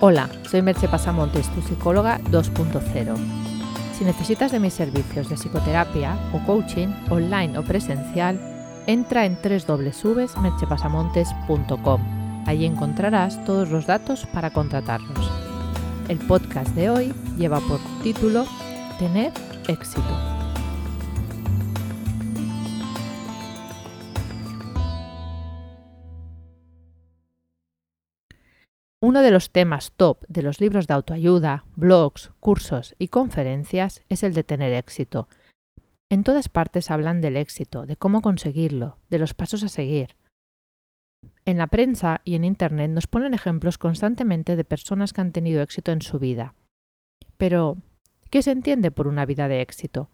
Hola, soy Merche Pasamontes, tu psicóloga 2.0. Si necesitas de mis servicios de psicoterapia o coaching, online o presencial, entra en www.merchepasamontes.com. Allí encontrarás todos los datos para contratarlos. El podcast de hoy lleva por título Tener éxito. Uno de los temas top de los libros de autoayuda, blogs, cursos y conferencias es el de tener éxito. En todas partes hablan del éxito, de cómo conseguirlo, de los pasos a seguir. En la prensa y en Internet nos ponen ejemplos constantemente de personas que han tenido éxito en su vida. Pero, ¿qué se entiende por una vida de éxito?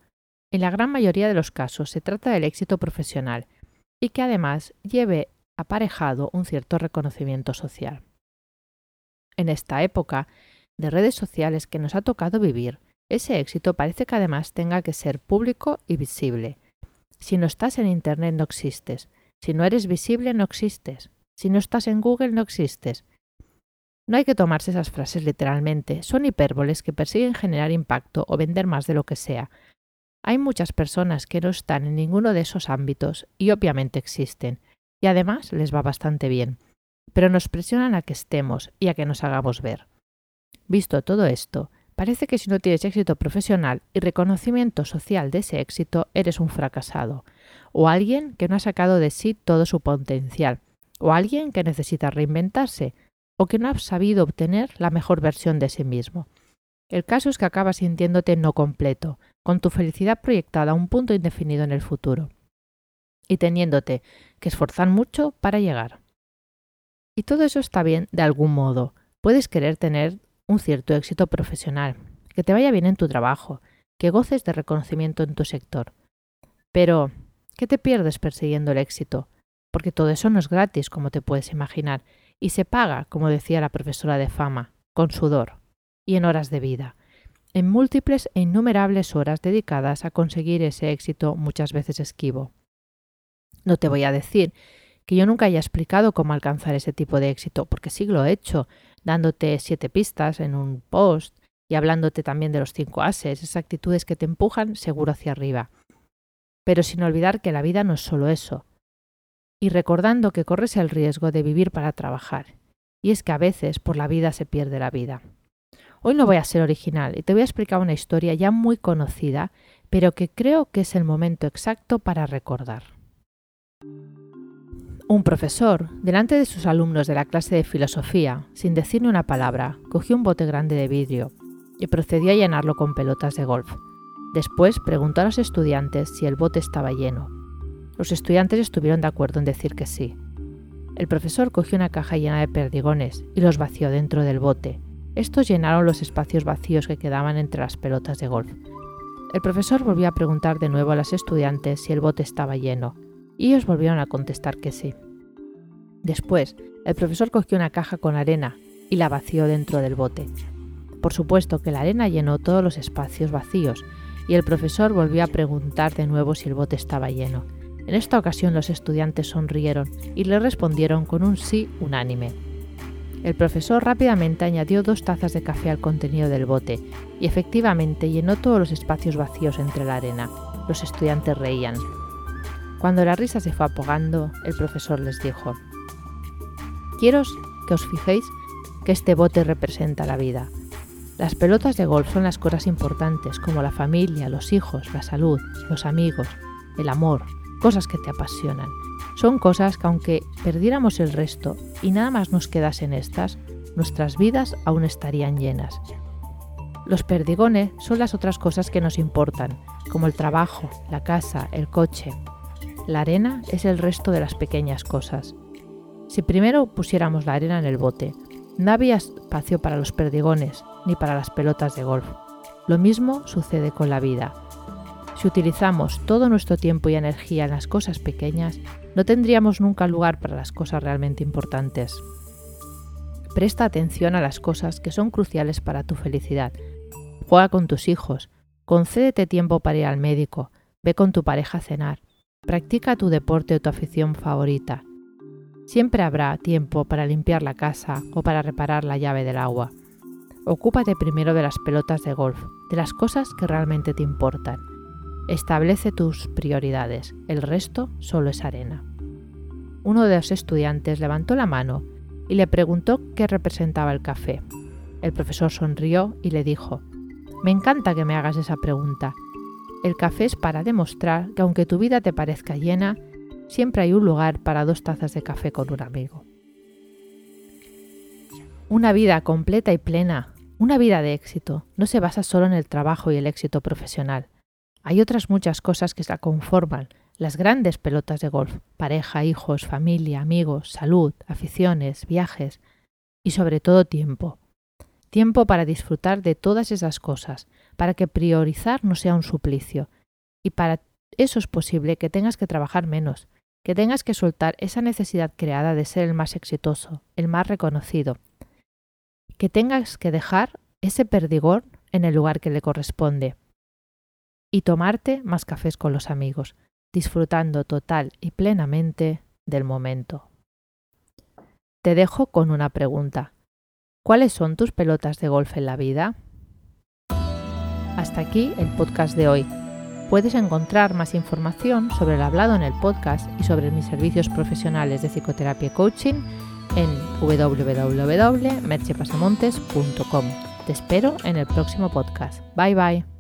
En la gran mayoría de los casos se trata del éxito profesional y que además lleve aparejado un cierto reconocimiento social en esta época de redes sociales que nos ha tocado vivir, ese éxito parece que además tenga que ser público y visible. Si no estás en Internet no existes. Si no eres visible no existes. Si no estás en Google no existes. No hay que tomarse esas frases literalmente, son hipérboles que persiguen generar impacto o vender más de lo que sea. Hay muchas personas que no están en ninguno de esos ámbitos y obviamente existen, y además les va bastante bien pero nos presionan a que estemos y a que nos hagamos ver. Visto todo esto, parece que si no tienes éxito profesional y reconocimiento social de ese éxito, eres un fracasado, o alguien que no ha sacado de sí todo su potencial, o alguien que necesita reinventarse, o que no ha sabido obtener la mejor versión de sí mismo. El caso es que acabas sintiéndote no completo, con tu felicidad proyectada a un punto indefinido en el futuro, y teniéndote que esforzar mucho para llegar. Y todo eso está bien de algún modo. Puedes querer tener un cierto éxito profesional, que te vaya bien en tu trabajo, que goces de reconocimiento en tu sector. Pero, ¿qué te pierdes persiguiendo el éxito? Porque todo eso no es gratis, como te puedes imaginar, y se paga, como decía la profesora de fama, con sudor y en horas de vida, en múltiples e innumerables horas dedicadas a conseguir ese éxito muchas veces esquivo. No te voy a decir que yo nunca haya explicado cómo alcanzar ese tipo de éxito, porque sí lo he hecho, dándote siete pistas en un post y hablándote también de los cinco ases, esas actitudes que te empujan seguro hacia arriba. Pero sin olvidar que la vida no es solo eso. Y recordando que corres el riesgo de vivir para trabajar. Y es que a veces por la vida se pierde la vida. Hoy no voy a ser original y te voy a explicar una historia ya muy conocida, pero que creo que es el momento exacto para recordar. Un profesor, delante de sus alumnos de la clase de filosofía, sin decir ni una palabra, cogió un bote grande de vidrio y procedió a llenarlo con pelotas de golf. Después preguntó a los estudiantes si el bote estaba lleno. Los estudiantes estuvieron de acuerdo en decir que sí. El profesor cogió una caja llena de perdigones y los vació dentro del bote. Estos llenaron los espacios vacíos que quedaban entre las pelotas de golf. El profesor volvió a preguntar de nuevo a los estudiantes si el bote estaba lleno, y ellos volvieron a contestar que sí. Después, el profesor cogió una caja con arena y la vació dentro del bote. Por supuesto que la arena llenó todos los espacios vacíos y el profesor volvió a preguntar de nuevo si el bote estaba lleno. En esta ocasión los estudiantes sonrieron y le respondieron con un sí unánime. El profesor rápidamente añadió dos tazas de café al contenido del bote y efectivamente llenó todos los espacios vacíos entre la arena. Los estudiantes reían. Cuando la risa se fue apagando, el profesor les dijo, Quiero que os fijéis que este bote representa la vida. Las pelotas de golf son las cosas importantes como la familia, los hijos, la salud, los amigos, el amor, cosas que te apasionan. Son cosas que aunque perdiéramos el resto y nada más nos quedasen estas, nuestras vidas aún estarían llenas. Los perdigones son las otras cosas que nos importan, como el trabajo, la casa, el coche, la arena es el resto de las pequeñas cosas. Si primero pusiéramos la arena en el bote, no había espacio para los perdigones ni para las pelotas de golf. Lo mismo sucede con la vida. Si utilizamos todo nuestro tiempo y energía en las cosas pequeñas, no tendríamos nunca lugar para las cosas realmente importantes. Presta atención a las cosas que son cruciales para tu felicidad. Juega con tus hijos, concédete tiempo para ir al médico, ve con tu pareja a cenar, Practica tu deporte o tu afición favorita. Siempre habrá tiempo para limpiar la casa o para reparar la llave del agua. Ocúpate primero de las pelotas de golf, de las cosas que realmente te importan. Establece tus prioridades, el resto solo es arena. Uno de los estudiantes levantó la mano y le preguntó qué representaba el café. El profesor sonrió y le dijo, Me encanta que me hagas esa pregunta. El café es para demostrar que aunque tu vida te parezca llena, siempre hay un lugar para dos tazas de café con un amigo. Una vida completa y plena una vida de éxito no se basa solo en el trabajo y el éxito profesional. Hay otras muchas cosas que la conforman, las grandes pelotas de golf, pareja, hijos, familia, amigos, salud, aficiones, viajes y sobre todo tiempo. Tiempo para disfrutar de todas esas cosas, para que priorizar no sea un suplicio. Y para eso es posible que tengas que trabajar menos, que tengas que soltar esa necesidad creada de ser el más exitoso, el más reconocido, que tengas que dejar ese perdigón en el lugar que le corresponde y tomarte más cafés con los amigos, disfrutando total y plenamente del momento. Te dejo con una pregunta. ¿Cuáles son tus pelotas de golf en la vida? Hasta aquí el podcast de hoy. Puedes encontrar más información sobre el hablado en el podcast y sobre mis servicios profesionales de psicoterapia y coaching en www.merchepasamontes.com. Te espero en el próximo podcast. Bye bye.